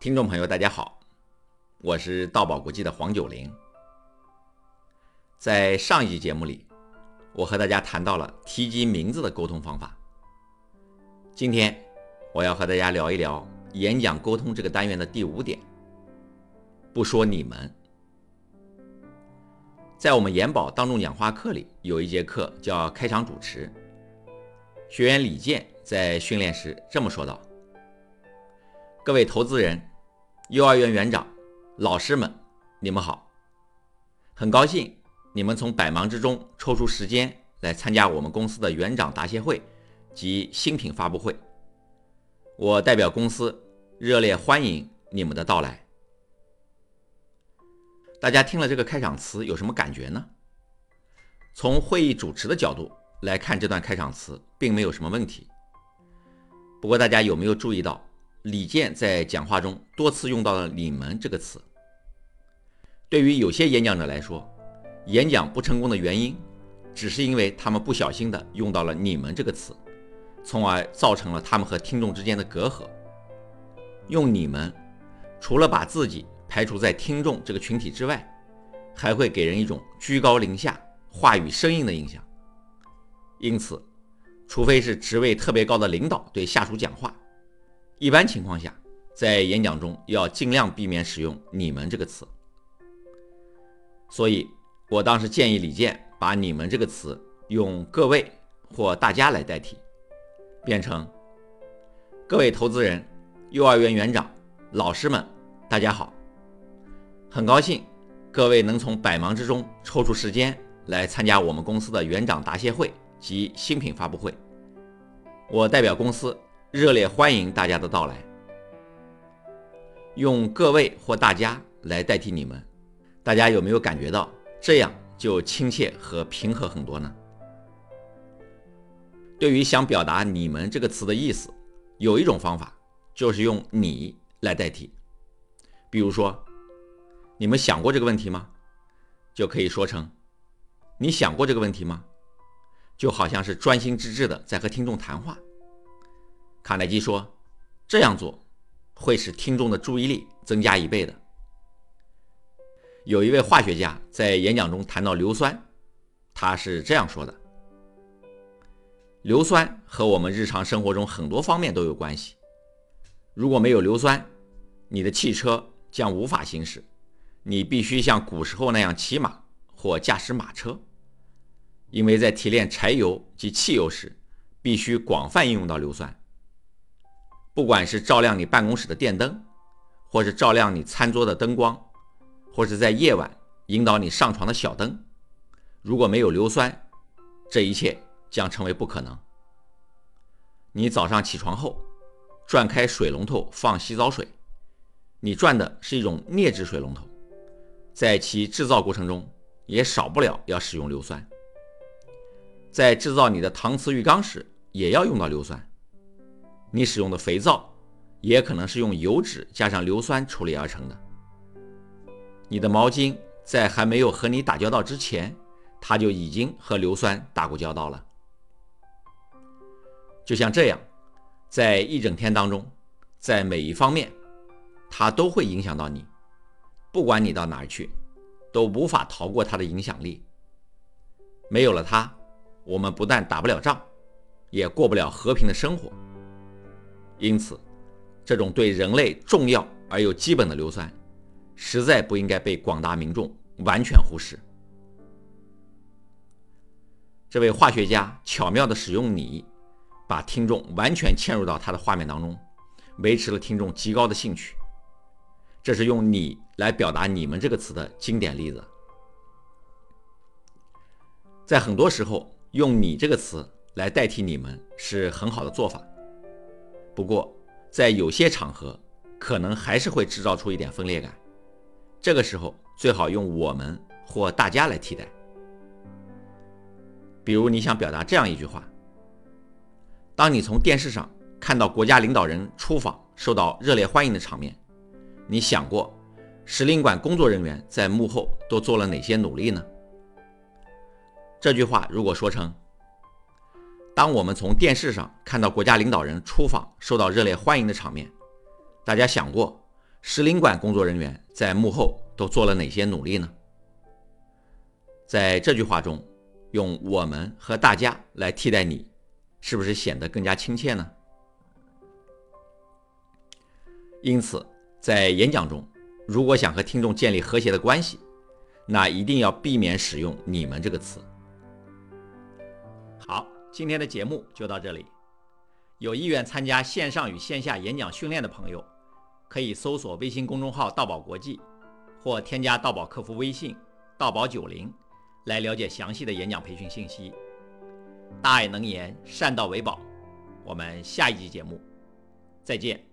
听众朋友，大家好，我是道宝国际的黄九龄。在上一集节目里，我和大家谈到了提及名字的沟通方法。今天我要和大家聊一聊演讲沟通这个单元的第五点：不说你们。在我们研宝当众讲话课里，有一节课叫开场主持。学员李健在训练时这么说道：“各位投资人。”幼儿园园长、老师们，你们好！很高兴你们从百忙之中抽出时间来参加我们公司的园长答谢会及新品发布会。我代表公司热烈欢迎你们的到来。大家听了这个开场词有什么感觉呢？从会议主持的角度来看，这段开场词并没有什么问题。不过，大家有没有注意到？李健在讲话中多次用到了“你们”这个词。对于有些演讲者来说，演讲不成功的原因，只是因为他们不小心的用到了“你们”这个词，从而造成了他们和听众之间的隔阂。用“你们”，除了把自己排除在听众这个群体之外，还会给人一种居高临下、话语生硬的印象。因此，除非是职位特别高的领导对下属讲话。一般情况下，在演讲中要尽量避免使用“你们”这个词。所以我当时建议李健把“你们”这个词用“各位”或“大家”来代替，变成“各位投资人、幼儿园园长、老师们，大家好！很高兴各位能从百忙之中抽出时间来参加我们公司的园长答谢会及新品发布会。我代表公司。热烈欢迎大家的到来。用各位或大家来代替你们，大家有没有感觉到这样就亲切和平和很多呢？对于想表达“你们”这个词的意思，有一种方法就是用“你”来代替。比如说，你们想过这个问题吗？就可以说成“你想过这个问题吗？”就好像是专心致志的在和听众谈话。卡耐基说：“这样做会使听众的注意力增加一倍的。”有一位化学家在演讲中谈到硫酸，他是这样说的：“硫酸和我们日常生活中很多方面都有关系。如果没有硫酸，你的汽车将无法行驶，你必须像古时候那样骑马或驾驶马车，因为在提炼柴油及汽油时，必须广泛应用到硫酸。”不管是照亮你办公室的电灯，或是照亮你餐桌的灯光，或是在夜晚引导你上床的小灯，如果没有硫酸，这一切将成为不可能。你早上起床后，转开水龙头放洗澡水，你转的是一种镍质水龙头，在其制造过程中也少不了要使用硫酸。在制造你的搪瓷浴缸时，也要用到硫酸。你使用的肥皂，也可能是用油脂加上硫酸处理而成的。你的毛巾在还没有和你打交道之前，它就已经和硫酸打过交道了。就像这样，在一整天当中，在每一方面，它都会影响到你。不管你到哪儿去，都无法逃过它的影响力。没有了它，我们不但打不了仗，也过不了和平的生活。因此，这种对人类重要而又基本的硫酸，实在不应该被广大民众完全忽视。这位化学家巧妙地使用“你”，把听众完全嵌入到他的画面当中，维持了听众极高的兴趣。这是用“你”来表达“你们”这个词的经典例子。在很多时候，用“你”这个词来代替“你们”是很好的做法。不过，在有些场合，可能还是会制造出一点分裂感。这个时候，最好用“我们”或“大家”来替代。比如，你想表达这样一句话：当你从电视上看到国家领导人出访受到热烈欢迎的场面，你想过使领馆工作人员在幕后都做了哪些努力呢？这句话如果说成。当我们从电视上看到国家领导人出访受到热烈欢迎的场面，大家想过使领馆工作人员在幕后都做了哪些努力呢？在这句话中，用“我们”和“大家”来替代你，是不是显得更加亲切呢？因此，在演讲中，如果想和听众建立和谐的关系，那一定要避免使用“你们”这个词。今天的节目就到这里。有意愿参加线上与线下演讲训练的朋友，可以搜索微信公众号“道宝国际”，或添加道宝客服微信“道宝九零”，来了解详细的演讲培训信息。大爱能言，善道为宝。我们下一集节目再见。